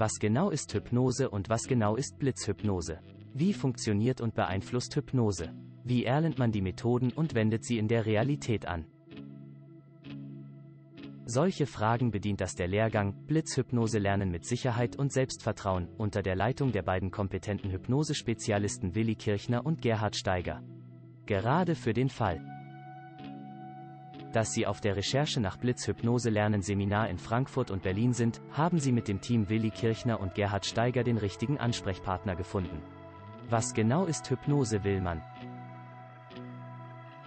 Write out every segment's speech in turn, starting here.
Was genau ist Hypnose und was genau ist Blitzhypnose? Wie funktioniert und beeinflusst Hypnose? Wie erlernt man die Methoden und wendet sie in der Realität an? Solche Fragen bedient das der Lehrgang Blitzhypnose lernen mit Sicherheit und Selbstvertrauen unter der Leitung der beiden kompetenten Hypnosespezialisten Willi Kirchner und Gerhard Steiger. Gerade für den Fall, dass Sie auf der Recherche nach Blitzhypnose lernen Seminar in Frankfurt und Berlin sind, haben Sie mit dem Team Willi Kirchner und Gerhard Steiger den richtigen Ansprechpartner gefunden. Was genau ist Hypnose will man?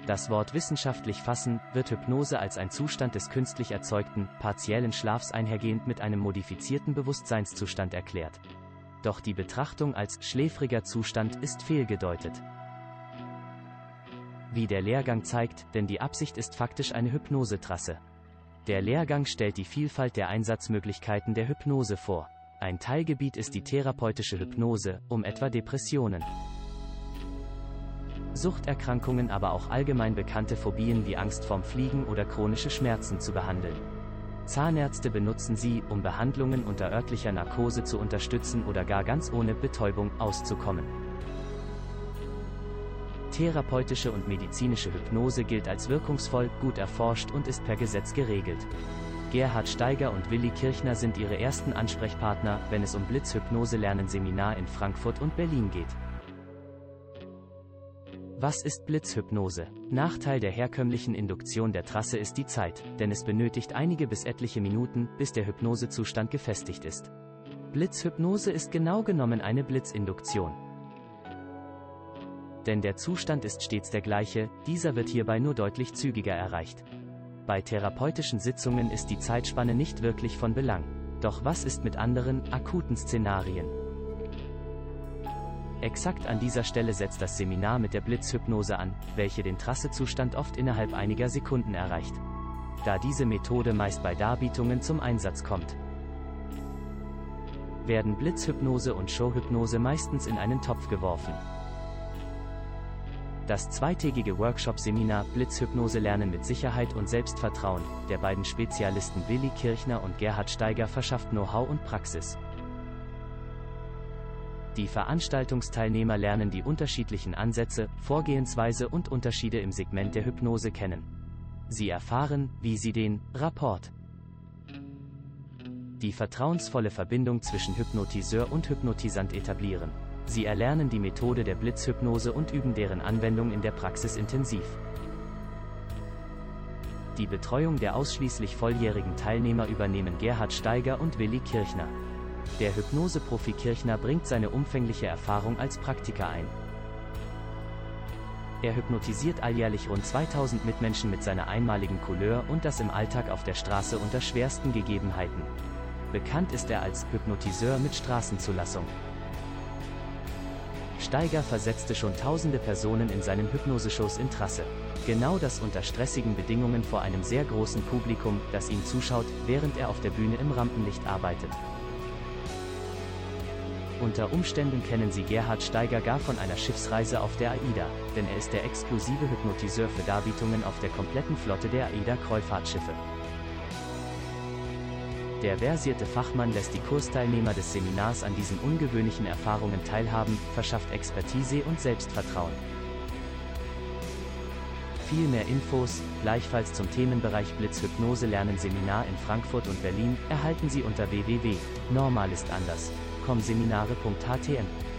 Das Wort wissenschaftlich fassen, wird Hypnose als ein Zustand des künstlich erzeugten, partiellen Schlafs einhergehend mit einem modifizierten Bewusstseinszustand erklärt. Doch die Betrachtung als schläfriger Zustand ist fehlgedeutet. Wie der Lehrgang zeigt, denn die Absicht ist faktisch eine Hypnosetrasse. Der Lehrgang stellt die Vielfalt der Einsatzmöglichkeiten der Hypnose vor. Ein Teilgebiet ist die therapeutische Hypnose, um etwa Depressionen, Suchterkrankungen, aber auch allgemein bekannte Phobien wie Angst vorm Fliegen oder chronische Schmerzen zu behandeln. Zahnärzte benutzen sie, um Behandlungen unter örtlicher Narkose zu unterstützen oder gar ganz ohne Betäubung auszukommen. Therapeutische und medizinische Hypnose gilt als wirkungsvoll, gut erforscht und ist per Gesetz geregelt. Gerhard Steiger und Willi Kirchner sind ihre ersten Ansprechpartner, wenn es um Blitzhypnose-Lernen-Seminar in Frankfurt und Berlin geht. Was ist Blitzhypnose? Nachteil der herkömmlichen Induktion der Trasse ist die Zeit, denn es benötigt einige bis etliche Minuten, bis der Hypnosezustand gefestigt ist. Blitzhypnose ist genau genommen eine Blitzinduktion. Denn der Zustand ist stets der gleiche, dieser wird hierbei nur deutlich zügiger erreicht. Bei therapeutischen Sitzungen ist die Zeitspanne nicht wirklich von Belang. Doch was ist mit anderen, akuten Szenarien? Exakt an dieser Stelle setzt das Seminar mit der Blitzhypnose an, welche den Trassezustand oft innerhalb einiger Sekunden erreicht. Da diese Methode meist bei Darbietungen zum Einsatz kommt, werden Blitzhypnose und Showhypnose meistens in einen Topf geworfen. Das zweitägige Workshop-Seminar Blitzhypnose lernen mit Sicherheit und Selbstvertrauen der beiden Spezialisten Willi Kirchner und Gerhard Steiger verschafft Know-how und Praxis. Die Veranstaltungsteilnehmer lernen die unterschiedlichen Ansätze, Vorgehensweise und Unterschiede im Segment der Hypnose kennen. Sie erfahren, wie sie den Rapport, die vertrauensvolle Verbindung zwischen Hypnotiseur und Hypnotisant etablieren. Sie erlernen die Methode der Blitzhypnose und üben deren Anwendung in der Praxis intensiv. Die Betreuung der ausschließlich volljährigen Teilnehmer übernehmen Gerhard Steiger und Willi Kirchner. Der Hypnoseprofi Kirchner bringt seine umfängliche Erfahrung als Praktiker ein. Er hypnotisiert alljährlich rund 2000 Mitmenschen mit seiner einmaligen Couleur und das im Alltag auf der Straße unter schwersten Gegebenheiten. Bekannt ist er als Hypnotiseur mit Straßenzulassung. Steiger versetzte schon tausende Personen in seinen Hypnoseshows in Trasse. Genau das unter stressigen Bedingungen vor einem sehr großen Publikum, das ihm zuschaut, während er auf der Bühne im Rampenlicht arbeitet. Unter Umständen kennen Sie Gerhard Steiger gar von einer Schiffsreise auf der AIDA, denn er ist der exklusive Hypnotiseur für Darbietungen auf der kompletten Flotte der AIDA-Kreuzfahrtschiffe. Der versierte Fachmann lässt die Kursteilnehmer des Seminars an diesen ungewöhnlichen Erfahrungen teilhaben, verschafft Expertise und Selbstvertrauen. Viel mehr Infos, gleichfalls zum Themenbereich Blitzhypnose lernen Seminar in Frankfurt und Berlin, erhalten Sie unter www.normalistanders.com seminare.htm